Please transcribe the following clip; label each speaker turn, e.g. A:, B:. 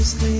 A: just leave.